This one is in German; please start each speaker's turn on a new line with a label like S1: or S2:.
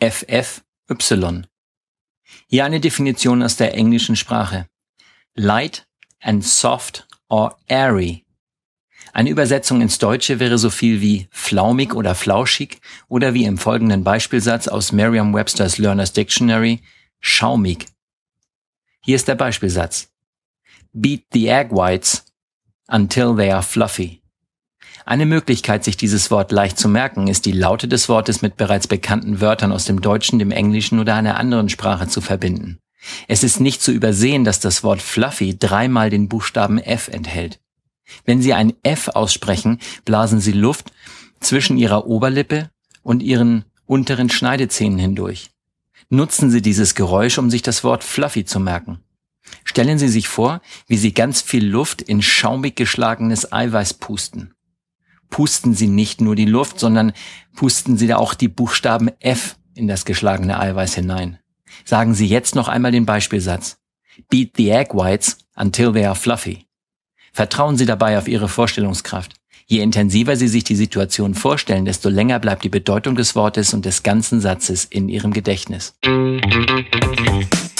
S1: F-L-U-F-F-Y. Hier eine Definition aus der englischen Sprache. Light and soft or airy. Eine Übersetzung ins Deutsche wäre so viel wie flaumig oder flauschig oder wie im folgenden Beispielsatz aus Merriam-Webster's Learner's Dictionary schaumig. Hier ist der Beispielsatz. Beat the egg whites until they are fluffy. Eine Möglichkeit, sich dieses Wort leicht zu merken, ist die Laute des Wortes mit bereits bekannten Wörtern aus dem Deutschen, dem Englischen oder einer anderen Sprache zu verbinden. Es ist nicht zu übersehen, dass das Wort fluffy dreimal den Buchstaben F enthält. Wenn Sie ein F aussprechen, blasen Sie Luft zwischen Ihrer Oberlippe und Ihren unteren Schneidezähnen hindurch. Nutzen Sie dieses Geräusch, um sich das Wort fluffy zu merken. Stellen Sie sich vor, wie Sie ganz viel Luft in schaumig geschlagenes Eiweiß pusten pusten Sie nicht nur die Luft, sondern pusten Sie da auch die Buchstaben F in das geschlagene Eiweiß hinein. Sagen Sie jetzt noch einmal den Beispielsatz. Beat the egg whites until they are fluffy. Vertrauen Sie dabei auf Ihre Vorstellungskraft. Je intensiver Sie sich die Situation vorstellen, desto länger bleibt die Bedeutung des Wortes und des ganzen Satzes in Ihrem Gedächtnis.